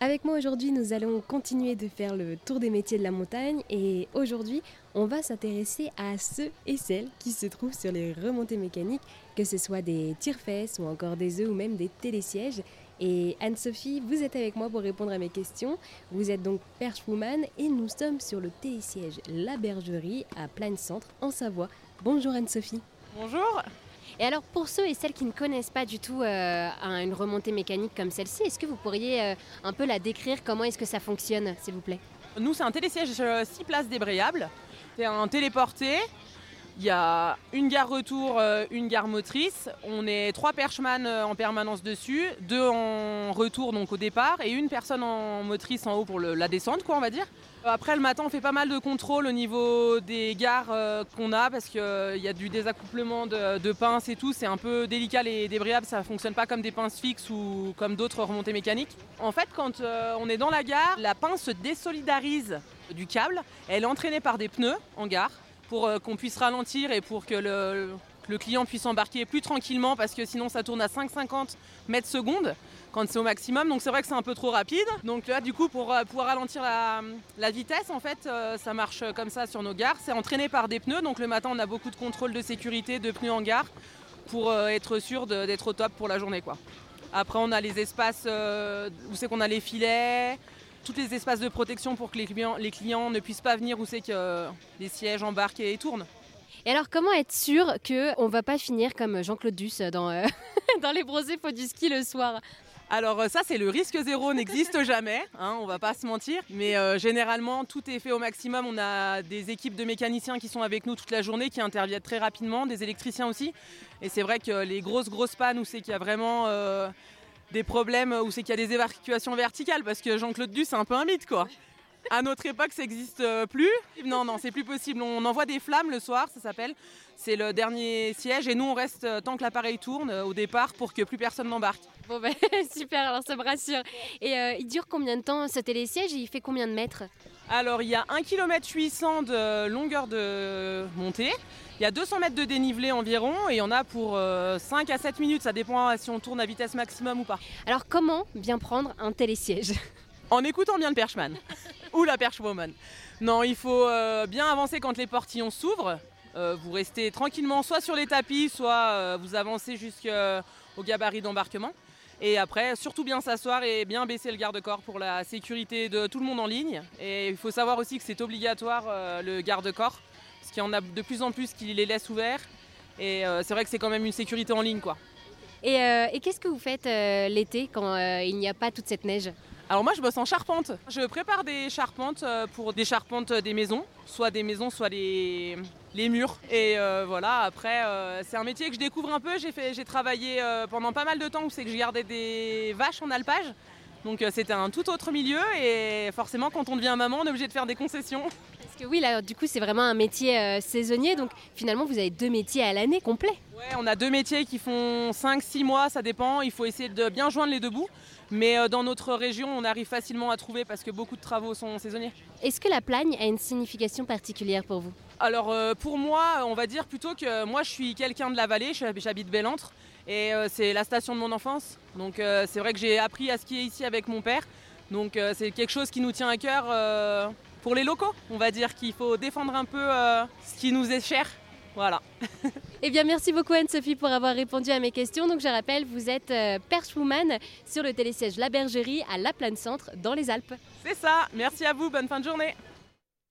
Avec moi aujourd'hui, nous allons continuer de faire le tour des métiers de la montagne et aujourd'hui, on va s'intéresser à ceux et celles qui se trouvent sur les remontées mécaniques, que ce soit des tire-fesses ou encore des œufs ou même des télésièges. Et Anne-Sophie, vous êtes avec moi pour répondre à mes questions. Vous êtes donc perchwoman et nous sommes sur le télésiège La Bergerie à Plaine Centre en Savoie. Bonjour Anne-Sophie. Bonjour. Et alors pour ceux et celles qui ne connaissent pas du tout euh, une remontée mécanique comme celle-ci, est-ce que vous pourriez euh, un peu la décrire? Comment est-ce que ça fonctionne, s'il vous plaît? Nous, c'est un télésiège 6 euh, places débrayables. C'est un téléporté il y a une gare retour, euh, une gare motrice. On est trois perchman euh, en permanence dessus, deux en retour donc au départ et une personne en motrice en haut pour la descente quoi on va dire. Après le matin on fait pas mal de contrôles au niveau des gares euh, qu'on a parce qu'il y a du désaccouplement de, pinces et tout. C'est un peu délicat les débrayables, ça fonctionne pas comme des pinces fixes ou comme d'autres remontées mécaniques. En fait quand on est dans la gare, la pince se désolidarise du câble. Elle est entraînée par des pneus en gare pour euh, qu'on puisse ralentir et pour que le, client puisse embarquer plus tranquillement parce que sinon ça tourne à 5,50 mètres secondes quand c'est au maximum. Donc c'est vrai que c'est un peu trop rapide. Donc là du coup pour euh, pouvoir ralentir la, vitesse en fait euh, ça marche comme ça sur nos gares. C'est entraîné par des pneus. Donc le matin on a beaucoup de contrôle de sécurité de pneus en gare pour être sûr d'être au top pour la journée quoi. Après on a les espaces où c'est qu'on a les filets, tous les espaces de protection pour que les clients, les clients ne puissent pas venir où c'est que les sièges embarqués et tournent. Et alors, comment être sûr qu'on ne va pas finir comme Jean-Claude Duss dans, euh, dans les brosés faut du ski le soir? Alors euh, ça c'est le risque zéro n'existe jamais, hein, on va pas se mentir, mais euh, généralement tout est fait au maximum. On a des équipes de mécaniciens qui sont avec nous toute la journée, qui interviennent très rapidement, des électriciens aussi. Et c'est vrai que les grosses grosses pannes où c'est qu'il y a vraiment des problèmes où c'est qu'il y a des évacuations verticales parce que Jean-Claude Duss c'est un peu un mythe quoi. À notre époque, ça n'existe euh, plus. Non, non, c'est plus possible. On envoie des flammes le soir, ça s'appelle. C'est le dernier siège et nous, on reste euh, tant que l'appareil tourne euh, au départ pour que plus personne n'embarque. Bon, ben super, alors ça me rassure. Et il dure combien de temps ce télésiège et il fait combien de mètres? Alors, il y a 1 km 800 de longueur de montée. Il y a 200 mètres de dénivelé environ et il y en a pour 5 euh, à 7 minutes, ça dépend si on tourne à vitesse maximum ou pas. Alors comment bien prendre un télésiège? En écoutant bien le perchman ou la perchwoman. Non, il faut euh, bien avancer quand les portillons s'ouvrent. Euh, vous restez tranquillement soit sur les tapis, soit vous avancez jusqu'au gabarit d'embarquement. Et après, surtout bien s'asseoir et bien baisser le garde-corps pour la sécurité de tout le monde en ligne. Et il faut savoir aussi que c'est obligatoire le garde-corps parce qu'il y en a de plus en plus qui les laissent ouverts. Et euh, c'est vrai que c'est quand même une sécurité en ligne. quoi. Et, euh, qu'est-ce que vous faites euh, l'été quand il n'y a pas toute cette neige? Alors moi je bosse en charpente. Je prépare des charpentes pour des charpentes des maisons, soit des maisons, soit les, murs. Et voilà, après c'est un métier que je découvre un peu. J'ai travaillé pendant pas mal de temps où c'est que je gardais des vaches en alpage. Donc c'était un tout autre milieu et forcément quand on devient maman on est obligé de faire des concessions que oui, là, du coup, c'est vraiment un métier euh, saisonnier. Donc, finalement, vous avez deux métiers à l'année complet. Ouais, on a deux métiers qui font 5-6 mois, ça dépend. Il faut essayer de bien joindre les deux bouts. Mais euh, dans notre région, on arrive facilement à trouver parce que beaucoup de travaux sont saisonniers. Est-ce que la plagne a une signification particulière pour vous? Alors, euh, pour moi, on va dire plutôt que moi, je suis quelqu'un de la vallée, j'habite Bellentre. Et c'est la station de mon enfance. Donc, c'est vrai que j'ai appris à skier ici avec mon père. Donc, c'est quelque chose qui nous tient à cœur pour les locaux. On va dire qu'il faut défendre un peu euh, ce qui nous est cher. Voilà. eh bien, merci beaucoup Anne-Sophie pour avoir répondu à mes questions. Donc, je rappelle, vous êtes euh, perchwoman sur le télésiège La Bergerie à La Plaine Centre dans les Alpes. C'est ça. Merci à vous. Bonne fin de journée.